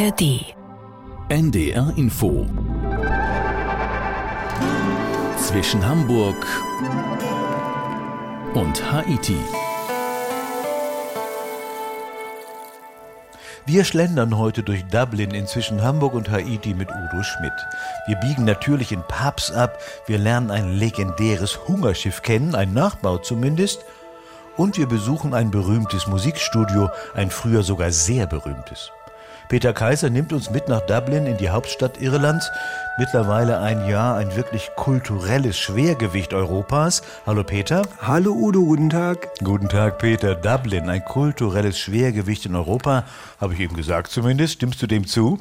ARD. NDR Info. Zwischen Hamburg und Haiti. Wir schlendern heute durch Dublin inzwischen Hamburg und Haiti mit Udo Schmidt. Wir biegen natürlich in Pubs ab, wir lernen ein legendäres Hungerschiff kennen, ein Nachbau zumindest, und wir besuchen ein berühmtes Musikstudio, ein früher sogar sehr berühmtes. Peter Kaiser nimmt uns mit nach Dublin in die Hauptstadt Irlands, mittlerweile ein Jahr ein wirklich kulturelles Schwergewicht Europas. Hallo Peter. Hallo Udo, guten Tag. Guten Tag Peter. Dublin, ein kulturelles Schwergewicht in Europa, habe ich eben gesagt zumindest. Stimmst du dem zu?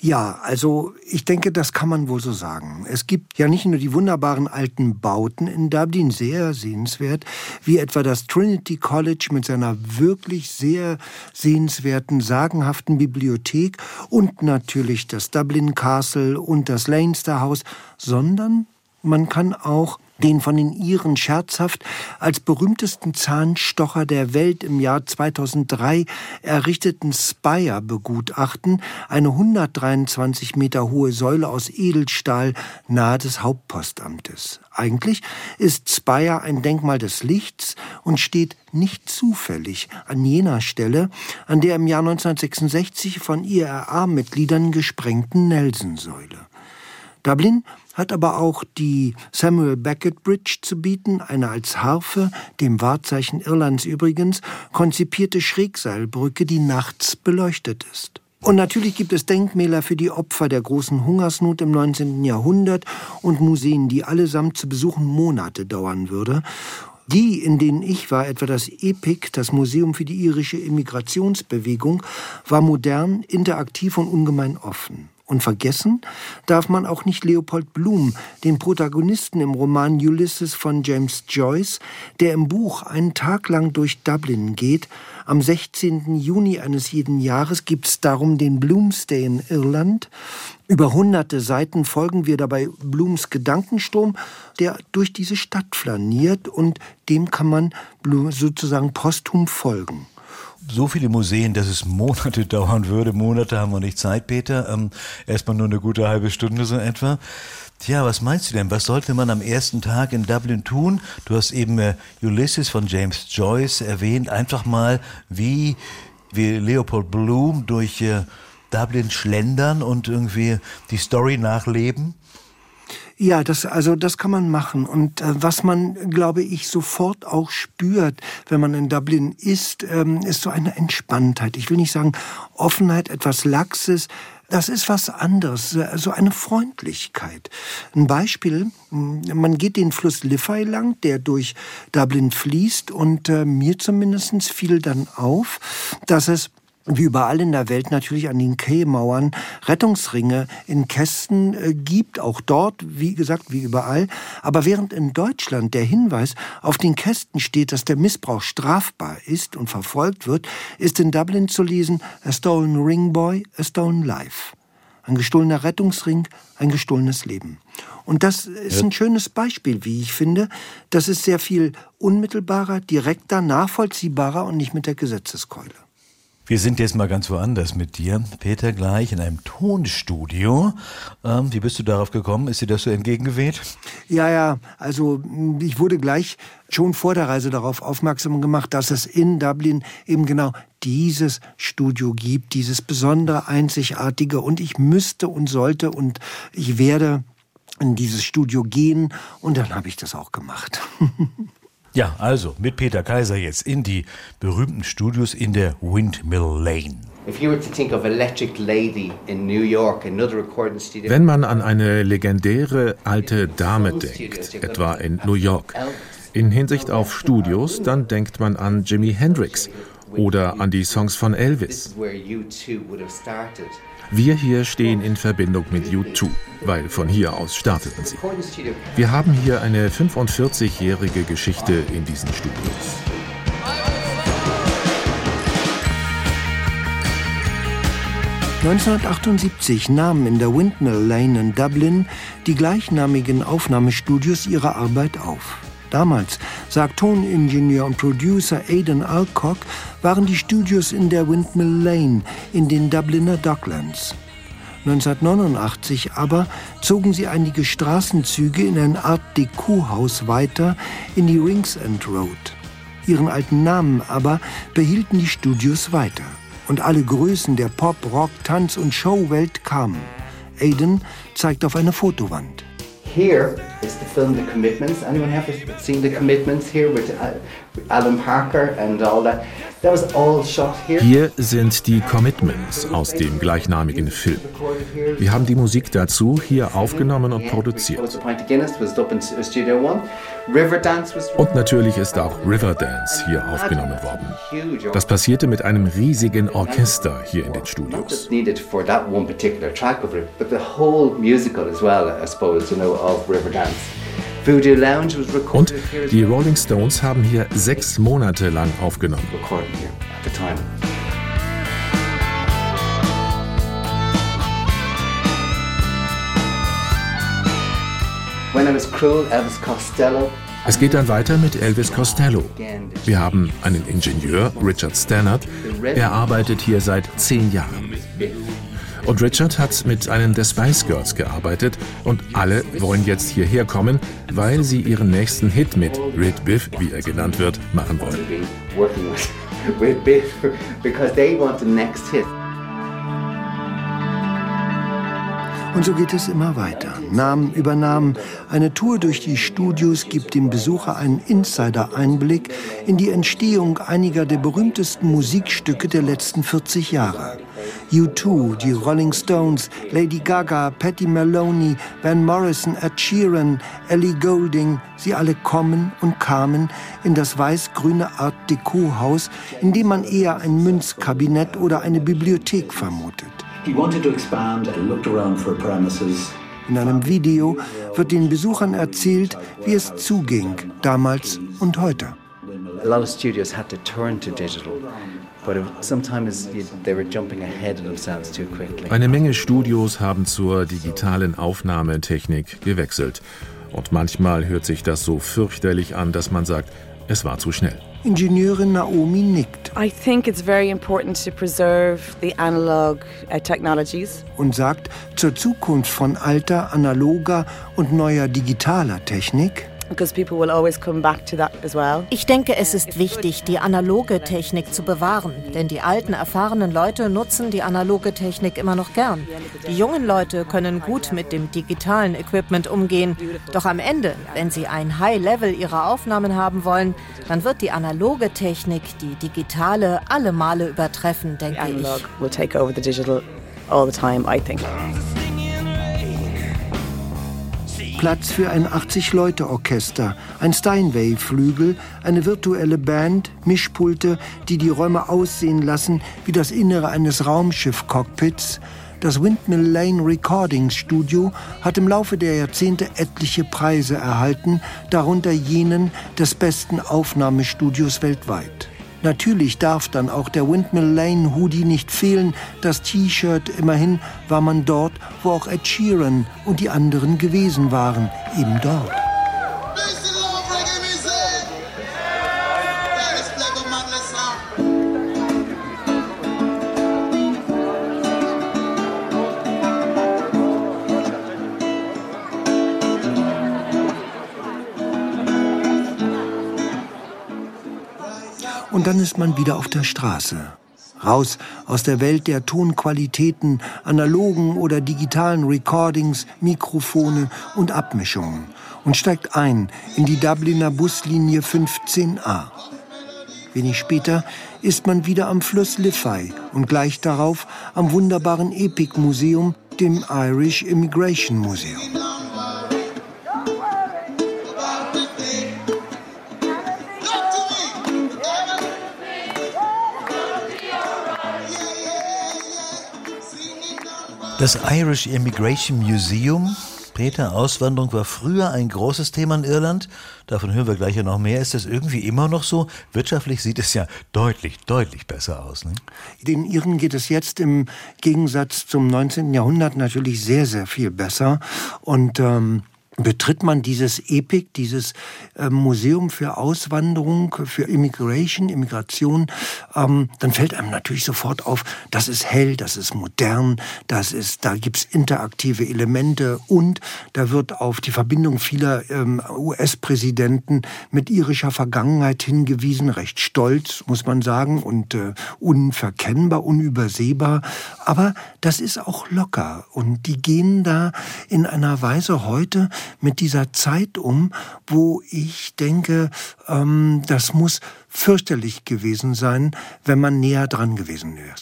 Ja, also ich denke, das kann man wohl so sagen. Es gibt ja nicht nur die wunderbaren alten Bauten in Dublin, sehr sehenswert, wie etwa das Trinity College mit seiner wirklich sehr sehenswerten, sagenhaften Bibliothek und natürlich das Dublin Castle und das Leinster Haus, sondern man kann auch den von den Iren scherzhaft als berühmtesten Zahnstocher der Welt im Jahr 2003 errichteten Spire begutachten, eine 123 Meter hohe Säule aus Edelstahl nahe des Hauptpostamtes. Eigentlich ist Spire ein Denkmal des Lichts und steht nicht zufällig an jener Stelle, an der im Jahr 1966 von IRA-Mitgliedern gesprengten Nelson-Säule. Dublin hat aber auch die Samuel Beckett Bridge zu bieten, eine als Harfe, dem Wahrzeichen Irlands übrigens, konzipierte Schrägseilbrücke, die nachts beleuchtet ist. Und natürlich gibt es Denkmäler für die Opfer der großen Hungersnot im 19. Jahrhundert und Museen, die allesamt zu besuchen Monate dauern würde. Die, in denen ich war, etwa das EPIC, das Museum für die irische Immigrationsbewegung, war modern, interaktiv und ungemein offen. Und vergessen darf man auch nicht Leopold Bloom, den Protagonisten im Roman Ulysses von James Joyce, der im Buch einen Tag lang durch Dublin geht. Am 16. Juni eines jeden Jahres gibt es darum den Bloomsday in Irland. Über hunderte Seiten folgen wir dabei Blooms Gedankenstrom, der durch diese Stadt flaniert und dem kann man sozusagen posthum folgen so viele Museen, dass es Monate dauern würde. Monate haben wir nicht Zeit, Peter. Ähm, erstmal nur eine gute halbe Stunde so etwa. Tja, was meinst du denn? Was sollte man am ersten Tag in Dublin tun? Du hast eben äh, Ulysses von James Joyce erwähnt. Einfach mal, wie, wie Leopold Bloom durch äh, Dublin schlendern und irgendwie die Story nachleben. Ja, das, also das kann man machen. Und äh, was man, glaube ich, sofort auch spürt, wenn man in Dublin ist, ähm, ist so eine Entspanntheit. Ich will nicht sagen Offenheit, etwas Laxes. Das ist was anderes, so eine Freundlichkeit. Ein Beispiel, man geht den Fluss Liffey lang, der durch Dublin fließt und äh, mir zumindest fiel dann auf, dass es wie überall in der Welt natürlich an den Quaymauern Rettungsringe in Kästen äh, gibt, auch dort, wie gesagt, wie überall. Aber während in Deutschland der Hinweis auf den Kästen steht, dass der Missbrauch strafbar ist und verfolgt wird, ist in Dublin zu lesen, a stolen ring boy, a stolen life. Ein gestohlener Rettungsring, ein gestohlenes Leben. Und das ist ein schönes Beispiel, wie ich finde. Das ist sehr viel unmittelbarer, direkter, nachvollziehbarer und nicht mit der Gesetzeskeule. Wir sind jetzt mal ganz woanders mit dir, Peter, gleich in einem Tonstudio. Ähm, wie bist du darauf gekommen? Ist dir das so entgegengeweht? Ja, ja, also ich wurde gleich schon vor der Reise darauf aufmerksam gemacht, dass es in Dublin eben genau dieses Studio gibt, dieses besondere, einzigartige und ich müsste und sollte und ich werde in dieses Studio gehen und dann habe ich das auch gemacht. Ja, also mit Peter Kaiser jetzt in die berühmten Studios in der Windmill Lane. Wenn man an eine legendäre alte Dame denkt, etwa in New York, in Hinsicht auf Studios, dann denkt man an Jimi Hendrix oder an die Songs von Elvis. Wir hier stehen in Verbindung mit U2, weil von hier aus starteten sie. Wir haben hier eine 45-jährige Geschichte in diesen Studios. ...1978 nahmen in der Windmill Lane in Dublin die gleichnamigen Aufnahmestudios ihre Arbeit auf. Damals, sagt Toningenieur und Producer Aidan Alcock, waren die Studios in der Windmill Lane in den Dubliner Docklands. 1989 aber zogen sie einige Straßenzüge in ein Art Deco-Haus weiter in die Ringsend Road. Ihren alten Namen aber behielten die Studios weiter. Und alle Größen der Pop, Rock, Tanz und Showwelt kamen. Aiden zeigt auf eine Fotowand. Here is the film The Commitments. Anyone have seen The Commitments here with uh, Alan Parker and all that? Hier sind die Commitments aus dem gleichnamigen Film. Wir haben die Musik dazu hier aufgenommen und produziert. Und natürlich ist auch Riverdance hier aufgenommen worden. Das passierte mit einem riesigen Orchester hier in den Studios. Riverdance. Und die Rolling Stones haben hier sechs Monate lang aufgenommen. Es geht dann weiter mit Elvis Costello. Wir haben einen Ingenieur, Richard Stannard. Er arbeitet hier seit zehn Jahren. Und Richard hat mit einem der Spice Girls gearbeitet und alle wollen jetzt hierher kommen, weil sie ihren nächsten Hit mit Red Biff, wie er genannt wird, machen wollen. Und so geht es immer weiter. Namen über Namen. Eine Tour durch die Studios gibt dem Besucher einen Insider-Einblick in die Entstehung einiger der berühmtesten Musikstücke der letzten 40 Jahre. U2, die Rolling Stones, Lady Gaga, Patty Maloney, Van Morrison, Ed Sheeran, Ellie Goulding, sie alle kommen und kamen in das weiß-grüne Art Deco-Haus, in dem man eher ein Münzkabinett oder eine Bibliothek vermutet. In einem Video wird den Besuchern erzählt, wie es zuging, damals und heute. A lot of studios had to turn to digital. Eine Menge Studios haben zur digitalen Aufnahmetechnik gewechselt. Und manchmal hört sich das so fürchterlich an, dass man sagt, es war zu schnell. Ingenieurin Naomi nickt. I think it's very important to preserve the analog uh, technologies. Und sagt, zur Zukunft von alter, analoger und neuer digitaler Technik ich denke, es ist wichtig, die analoge Technik zu bewahren, denn die alten, erfahrenen Leute nutzen die analoge Technik immer noch gern. Die jungen Leute können gut mit dem digitalen Equipment umgehen, doch am Ende, wenn sie ein High-Level ihrer Aufnahmen haben wollen, dann wird die analoge Technik die digitale alle Male übertreffen, denke ich. Platz für ein 80-Leute-Orchester, ein Steinway-Flügel, eine virtuelle Band, Mischpulte, die die Räume aussehen lassen wie das Innere eines Raumschiff-Cockpits. Das Windmill Lane Recording Studio hat im Laufe der Jahrzehnte etliche Preise erhalten, darunter jenen des besten Aufnahmestudios weltweit. Natürlich darf dann auch der Windmill Lane Hoodie nicht fehlen, das T-Shirt. Immerhin war man dort, wo auch Ed Sheeran und die anderen gewesen waren, eben dort. Und dann ist man wieder auf der Straße. Raus aus der Welt der Tonqualitäten, analogen oder digitalen Recordings, Mikrofone und Abmischungen und steigt ein in die Dubliner Buslinie 15a. Wenig später ist man wieder am Fluss Liffey und gleich darauf am wunderbaren Epic Museum, dem Irish Immigration Museum. Das Irish Immigration Museum, Peter, Auswanderung war früher ein großes Thema in Irland. Davon hören wir gleich ja noch mehr. Ist das irgendwie immer noch so? Wirtschaftlich sieht es ja deutlich, deutlich besser aus. Ne? Den Iren geht es jetzt im Gegensatz zum 19. Jahrhundert natürlich sehr, sehr viel besser. Und ähm, betritt man dieses EPIC, dieses äh, Museum für Auswanderung, für Immigration, Immigration, ähm, dann fällt einem natürlich sofort auf, das ist hell, das ist modern, das ist, da gibt's interaktive Elemente und da wird auf die Verbindung vieler ähm, US-Präsidenten mit irischer Vergangenheit hingewiesen, recht stolz, muss man sagen, und äh, unverkennbar, unübersehbar. Aber das ist auch locker und die gehen da in einer Weise heute, mit dieser Zeit um, wo ich denke, ähm, das muss fürchterlich gewesen sein, wenn man näher dran gewesen wäre.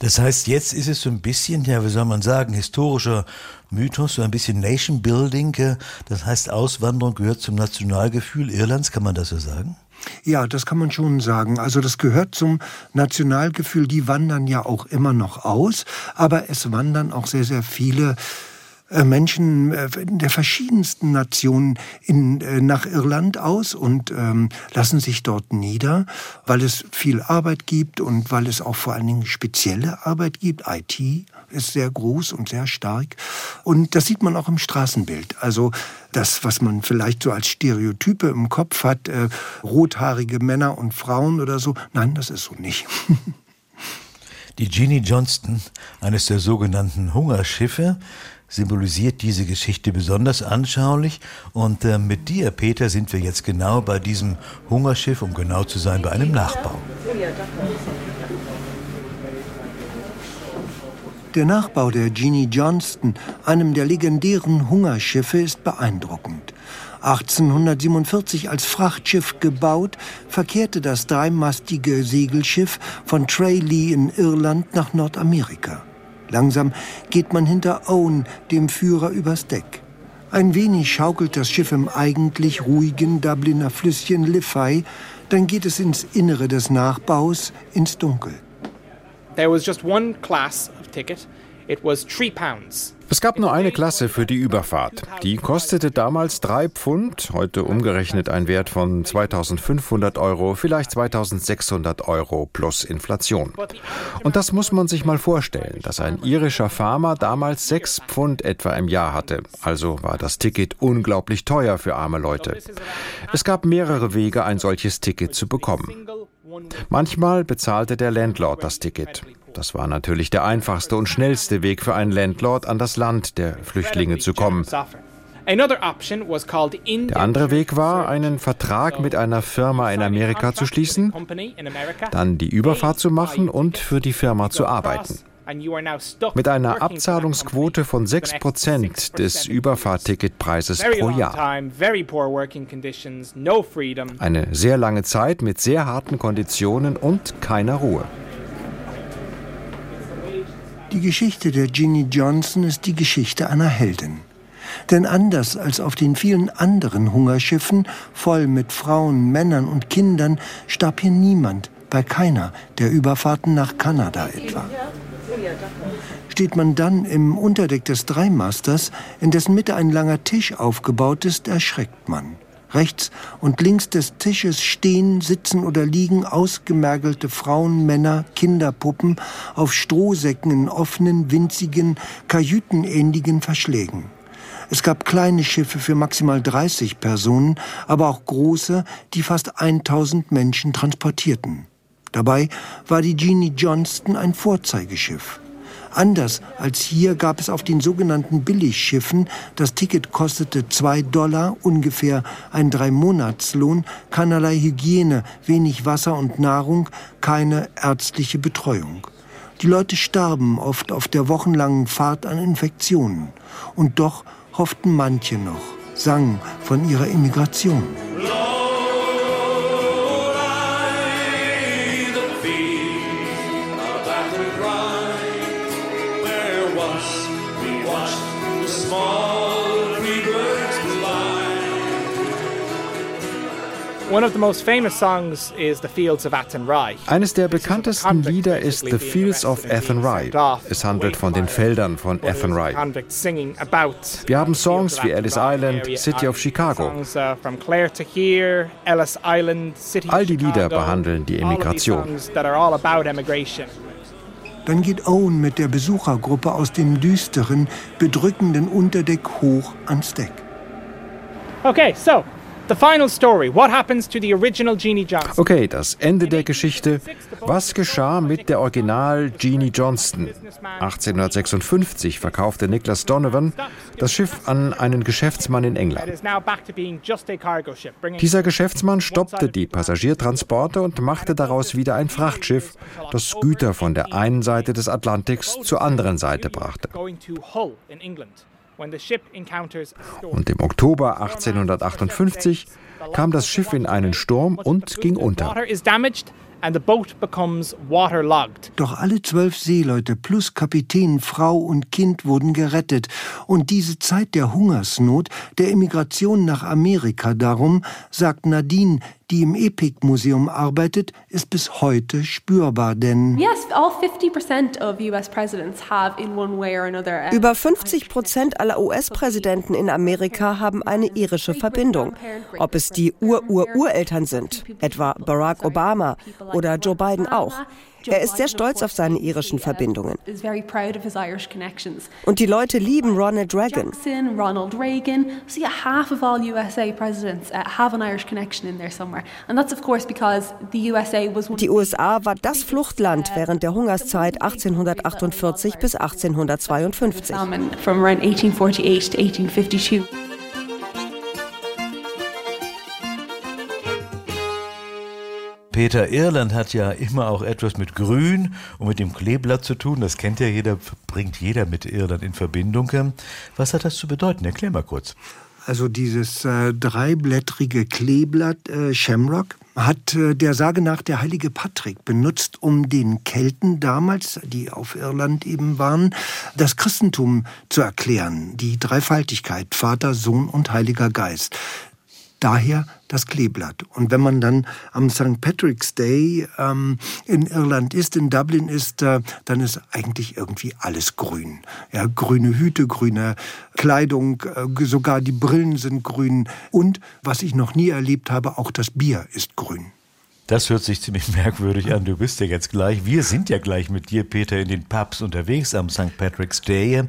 Das heißt, jetzt ist es so ein bisschen, ja, wie soll man sagen, historischer Mythos, so ein bisschen Nation Building. Das heißt, Auswanderung gehört zum Nationalgefühl Irlands, kann man das so sagen? Ja, das kann man schon sagen. Also das gehört zum Nationalgefühl. Die wandern ja auch immer noch aus, aber es wandern auch sehr, sehr viele äh, Menschen äh, der verschiedensten Nationen in, äh, nach Irland aus und ähm, lassen sich dort nieder, weil es viel Arbeit gibt und weil es auch vor allen Dingen spezielle Arbeit gibt. IT ist sehr groß und sehr stark. Und das sieht man auch im Straßenbild. Also das, was man vielleicht so als Stereotype im Kopf hat, äh, rothaarige Männer und Frauen oder so, nein, das ist so nicht. Die Jeannie Johnston, eines der sogenannten Hungerschiffe, symbolisiert diese Geschichte besonders anschaulich. Und äh, mit dir, Peter, sind wir jetzt genau bei diesem Hungerschiff, um genau zu sein, bei einem Nachbau. Der Nachbau der Jeannie Johnston, einem der legendären Hungerschiffe, ist beeindruckend. 1847 als Frachtschiff gebaut, verkehrte das dreimastige Segelschiff von Tralee in Irland nach Nordamerika. Langsam geht man hinter Owen, dem Führer, übers Deck. Ein wenig schaukelt das Schiff im eigentlich ruhigen Dubliner Flüsschen Liffey, dann geht es ins Innere des Nachbaus, ins Dunkel. There was just one class of ticket. Es gab nur eine Klasse für die Überfahrt. Die kostete damals drei Pfund, heute umgerechnet ein Wert von 2500 Euro, vielleicht 2600 Euro plus Inflation. Und das muss man sich mal vorstellen, dass ein irischer Farmer damals sechs Pfund etwa im Jahr hatte. Also war das Ticket unglaublich teuer für arme Leute. Es gab mehrere Wege, ein solches Ticket zu bekommen. Manchmal bezahlte der Landlord das Ticket. Das war natürlich der einfachste und schnellste Weg für einen Landlord an das Land der Flüchtlinge zu kommen. Der andere Weg war, einen Vertrag mit einer Firma in Amerika zu schließen, dann die Überfahrt zu machen und für die Firma zu arbeiten. Mit einer Abzahlungsquote von 6% des Überfahrtticketpreises pro Jahr. Eine sehr lange Zeit mit sehr harten Konditionen und keiner Ruhe. Die Geschichte der Ginny Johnson ist die Geschichte einer Heldin. Denn anders als auf den vielen anderen Hungerschiffen, voll mit Frauen, Männern und Kindern, starb hier niemand, bei keiner der Überfahrten nach Kanada etwa. Steht man dann im Unterdeck des Dreimasters, in dessen Mitte ein langer Tisch aufgebaut ist, erschreckt man. Rechts und links des Tisches stehen, sitzen oder liegen ausgemergelte Frauen, Männer, Kinderpuppen auf Strohsäcken in offenen, winzigen, kajütenähnlichen Verschlägen. Es gab kleine Schiffe für maximal 30 Personen, aber auch große, die fast 1000 Menschen transportierten. Dabei war die Jeannie Johnston ein Vorzeigeschiff. Anders als hier gab es auf den sogenannten Billigschiffen, das Ticket kostete zwei Dollar, ungefähr ein Dreimonatslohn, keinerlei Hygiene, wenig Wasser und Nahrung, keine ärztliche Betreuung. Die Leute starben oft auf der wochenlangen Fahrt an Infektionen. Und doch hofften manche noch, sangen von ihrer Immigration. Eines der bekanntesten Lieder ist The Fields of Athenry. Es handelt von den Feldern von Athenry. Wir haben Songs wie Ellis Island, City of Chicago. Uh, All die Lieder behandeln die Emigration. Dann geht Owen mit der Besuchergruppe aus dem düsteren, bedrückenden Unterdeck hoch ans Deck. Okay, so the final story. What happens to the original Jeannie Johnson? Okay, das Ende der Geschichte. Was geschah mit der Original Jeannie Johnston? 1856 verkaufte Nicholas Donovan das Schiff an einen Geschäftsmann in England. Dieser Geschäftsmann stoppte die Passagiertransporte und machte daraus wieder ein Frachtschiff, das Güter von der einen Seite des Atlantiks zur anderen Seite brachte. Und im Oktober 1858 kam das Schiff in einen Sturm und ging unter. Water is damaged and the boat becomes waterlogged. Doch alle zwölf Seeleute plus Kapitän, Frau und Kind wurden gerettet. Und diese Zeit der Hungersnot, der Emigration nach Amerika darum, sagt Nadine, die im Epic-Museum arbeitet, ist bis heute spürbar, denn Yes, all 50% of US presidents have in one way or another. Über 50 Prozent aller US-Präsidenten in Amerika haben eine irische Verbindung. Ob es die Ur-Ur-Ureltern sind, etwa Barack Obama oder Joe Biden auch. Er ist sehr stolz auf seine irischen Verbindungen. Und die Leute lieben Ronald Reagan. Ronald Reagan. So yeah, half of all USA presidents uh, have an Irish connection in there somewhere, and that's of course because the USA was. Die USA war das Fluchtland während der Hungerszeit 1848 bis 1852. Salmon from around 1848 to 1852. Peter Irland hat ja immer auch etwas mit Grün und mit dem Kleeblatt zu tun. Das kennt ja jeder, bringt jeder mit Irland in Verbindung. Was hat das zu bedeuten? Erklär mal kurz. Also dieses äh, dreiblättrige Kleeblatt äh, Shamrock hat äh, der Sage nach der heilige Patrick benutzt, um den Kelten damals, die auf Irland eben waren, das Christentum zu erklären. Die Dreifaltigkeit, Vater, Sohn und Heiliger Geist. Daher das Kleeblatt. Und wenn man dann am St. Patrick's Day ähm, in Irland ist, in Dublin ist, äh, dann ist eigentlich irgendwie alles grün. Ja, grüne Hüte, grüne Kleidung, äh, sogar die Brillen sind grün. Und was ich noch nie erlebt habe, auch das Bier ist grün. Das hört sich ziemlich merkwürdig an. Du bist ja jetzt gleich. Wir sind ja gleich mit dir, Peter, in den Pubs unterwegs am St. Patrick's Day.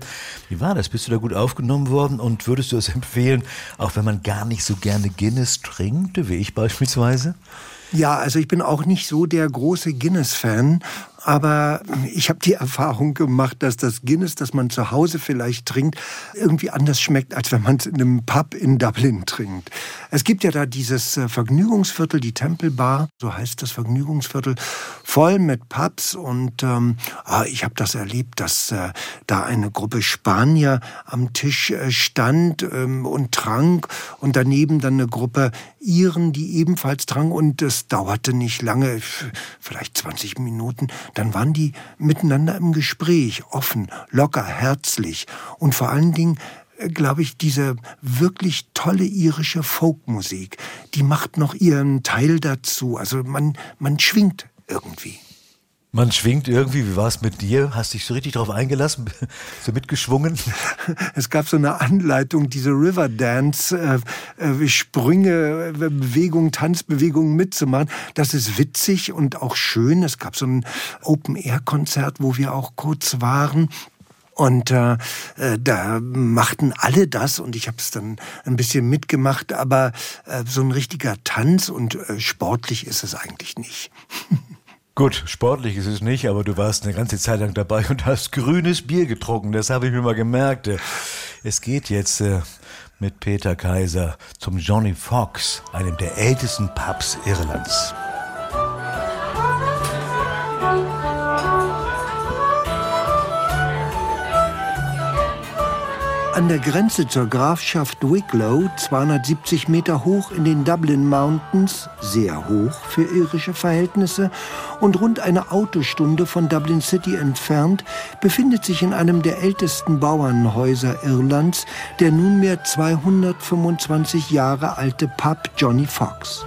Wie war das? Bist du da gut aufgenommen worden? Und würdest du es empfehlen, auch wenn man gar nicht so gerne Guinness trinkt, wie ich beispielsweise? Ja, also ich bin auch nicht so der große Guinness-Fan, aber ich habe die Erfahrung gemacht, dass das Guinness, das man zu Hause vielleicht trinkt, irgendwie anders schmeckt, als wenn man es in einem Pub in Dublin trinkt. Es gibt ja da dieses äh, Vergnügungsviertel, die Temple Bar, so heißt das Vergnügungsviertel, voll mit Pubs. Und ähm, ah, ich habe das erlebt, dass äh, da eine Gruppe Spanier am Tisch äh, stand ähm, und trank. Und daneben dann eine Gruppe Iren, die ebenfalls trank. Und es dauerte nicht lange, vielleicht 20 Minuten, dann waren die miteinander im Gespräch, offen, locker, herzlich und vor allen Dingen glaube ich, diese wirklich tolle irische Folkmusik, die macht noch ihren Teil dazu. Also man, man schwingt irgendwie. Man schwingt irgendwie, wie war es mit dir? Hast dich so richtig drauf eingelassen? so mitgeschwungen? Es gab so eine Anleitung, diese River Dance, äh, äh, Sprünge, äh, Bewegungen, Tanzbewegungen mitzumachen. Das ist witzig und auch schön. Es gab so ein Open-Air-Konzert, wo wir auch kurz waren. Und äh, da machten alle das und ich habe es dann ein bisschen mitgemacht, aber äh, so ein richtiger Tanz und äh, sportlich ist es eigentlich nicht. Gut, sportlich ist es nicht, aber du warst eine ganze Zeit lang dabei und hast grünes Bier getrunken. Das habe ich mir mal gemerkt. Es geht jetzt äh, mit Peter Kaiser zum Johnny Fox, einem der ältesten Pubs Irlands. An der Grenze zur Grafschaft Wicklow, 270 Meter hoch in den Dublin Mountains, sehr hoch für irische Verhältnisse, und rund eine Autostunde von Dublin City entfernt, befindet sich in einem der ältesten Bauernhäuser Irlands der nunmehr 225 Jahre alte Pub Johnny Fox.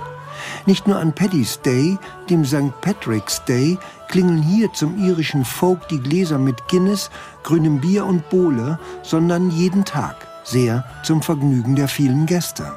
Nicht nur an Paddy's Day, dem St. Patrick's Day, klingeln hier zum irischen Folk die Gläser mit Guinness, grünem Bier und Bowle, sondern jeden Tag, sehr zum Vergnügen der vielen Gäste.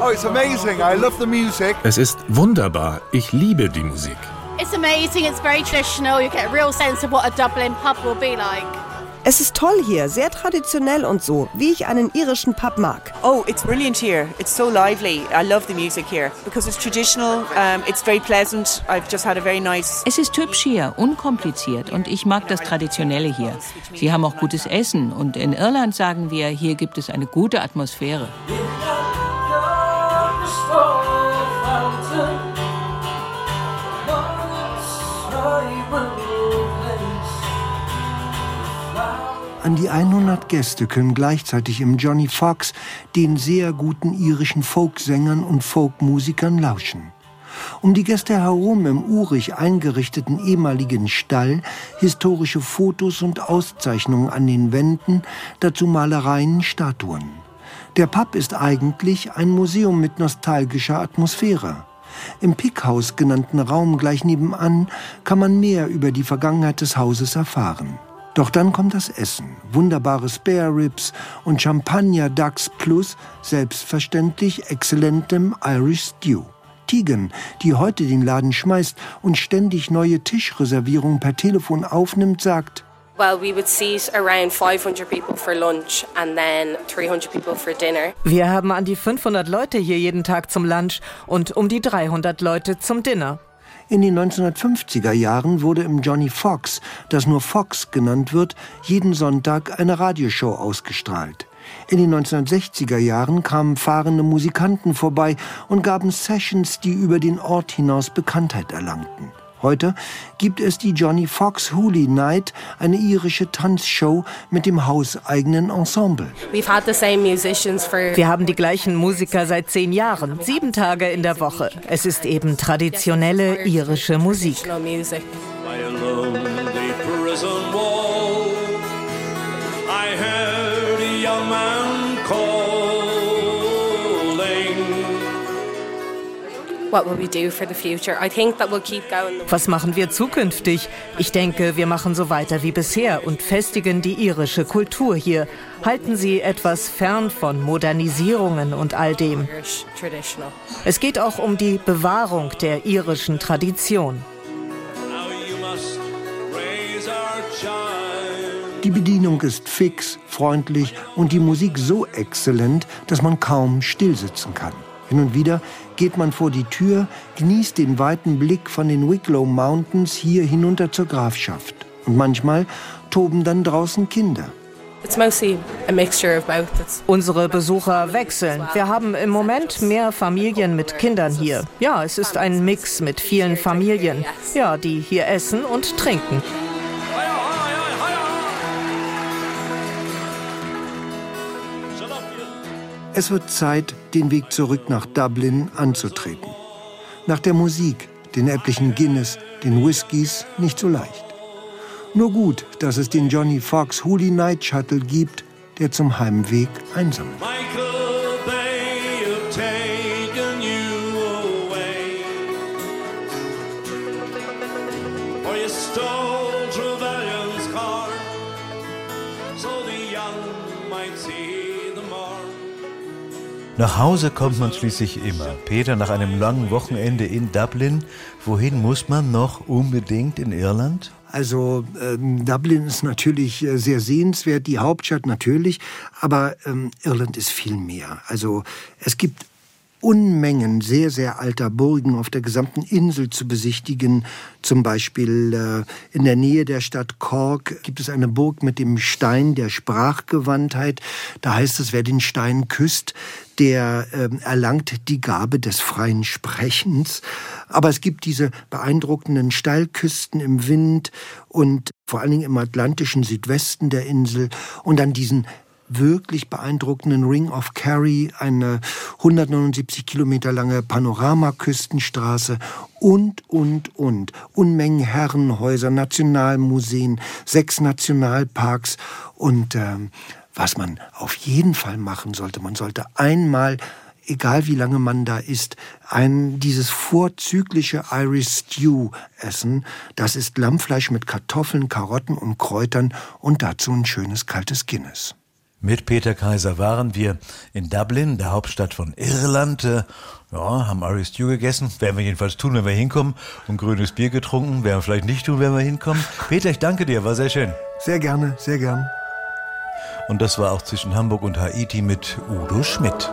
Oh, it's amazing. I love the music. Es ist wunderbar. Ich liebe die Musik. It's amazing. It's very traditional. You get a real sense of what a Dublin pub will be like. Es ist toll hier, sehr traditionell und so, wie ich einen irischen Pub mag. Oh, it's brilliant here. It's so lively. I love the music here because it's traditional. Um, it's very pleasant. I've just had a very nice. Es ist hübsch hier, unkompliziert und ich mag das Traditionelle hier. Sie haben auch gutes Essen und in Irland sagen wir, hier gibt es eine gute Atmosphäre. An die 100 Gäste können gleichzeitig im Johnny Fox den sehr guten irischen Folksängern und Folkmusikern lauschen. Um die Gäste herum im urig eingerichteten ehemaligen Stall historische Fotos und Auszeichnungen an den Wänden, dazu Malereien, Statuen. Der Pub ist eigentlich ein Museum mit nostalgischer Atmosphäre. Im Pickhaus genannten Raum gleich nebenan kann man mehr über die Vergangenheit des Hauses erfahren. Doch dann kommt das Essen. Wunderbare Spare Ribs und Champagner Ducks plus selbstverständlich exzellentem Irish Stew. Tegan, die heute den Laden schmeißt und ständig neue Tischreservierungen per Telefon aufnimmt, sagt, Well, we would seat around 500 people for lunch and then 300 people for dinner. Wir haben an die 500 Leute hier jeden Tag zum Lunch und um die 300 Leute zum Dinner. In den 1950er Jahren wurde im Johnny Fox, das nur Fox genannt wird, jeden Sonntag eine Radioshow ausgestrahlt. In den 1960er Jahren kamen fahrende Musikanten vorbei und gaben Sessions, die über den Ort hinaus Bekanntheit erlangten. Heute gibt es die Johnny Fox Hooli Night, eine irische Tanzshow mit dem hauseigenen Ensemble. Wir haben die gleichen Musiker seit zehn Jahren, sieben Tage in der Woche. Es ist eben traditionelle irische Musik. Was machen wir zukünftig? Ich denke, wir machen so weiter wie bisher und festigen die irische Kultur hier. Halten Sie etwas fern von Modernisierungen und all dem. Es geht auch um die Bewahrung der irischen Tradition. Die Bedienung ist fix, freundlich und die Musik so exzellent, dass man kaum stillsitzen kann. Hin und wieder geht man vor die Tür, genießt den weiten Blick von den Wicklow Mountains hier hinunter zur Grafschaft. Und manchmal toben dann draußen Kinder. Unsere Besucher wechseln. Wir haben im Moment mehr Familien mit Kindern hier. Ja, es ist ein Mix mit vielen Familien. Ja, die hier essen und trinken. Es wird Zeit, den Weg zurück nach Dublin anzutreten. Nach der Musik, den etlichen Guinness, den Whiskys nicht so leicht. Nur gut, dass es den Johnny Fox Holy Night Shuttle gibt, der zum Heimweg einsammelt. Nach Hause kommt man schließlich immer. Peter, nach einem langen Wochenende in Dublin, wohin muss man noch unbedingt in Irland? Also ähm, Dublin ist natürlich äh, sehr sehenswert, die Hauptstadt natürlich, aber ähm, Irland ist viel mehr. Also es gibt Unmengen sehr, sehr alter Burgen auf der gesamten Insel zu besichtigen. Zum Beispiel äh, in der Nähe der Stadt Cork gibt es eine Burg mit dem Stein der Sprachgewandtheit. Da heißt es, wer den Stein küsst, der äh, erlangt die Gabe des freien Sprechens. Aber es gibt diese beeindruckenden Steilküsten im Wind und vor allen Dingen im atlantischen Südwesten der Insel und dann diesen wirklich beeindruckenden Ring of Kerry, eine 179 Kilometer lange Panoramaküstenstraße und, und, und. Unmengen Herrenhäuser, Nationalmuseen, sechs Nationalparks und äh, was man auf jeden Fall machen sollte, man sollte einmal egal wie lange man da ist, ein, dieses vorzügliche Irish Stew essen. Das ist Lammfleisch mit Kartoffeln, Karotten und Kräutern und dazu ein schönes kaltes Guinness. Mit Peter Kaiser waren wir in Dublin, der Hauptstadt von Irland. Äh, ja, haben Irish Stew gegessen. Werden wir jedenfalls tun, wenn wir hinkommen. Und grünes Bier getrunken. Werden wir vielleicht nicht tun, wenn wir hinkommen. Peter, ich danke dir. War sehr schön. Sehr gerne, sehr gern. Und das war auch zwischen Hamburg und Haiti mit Udo Schmidt.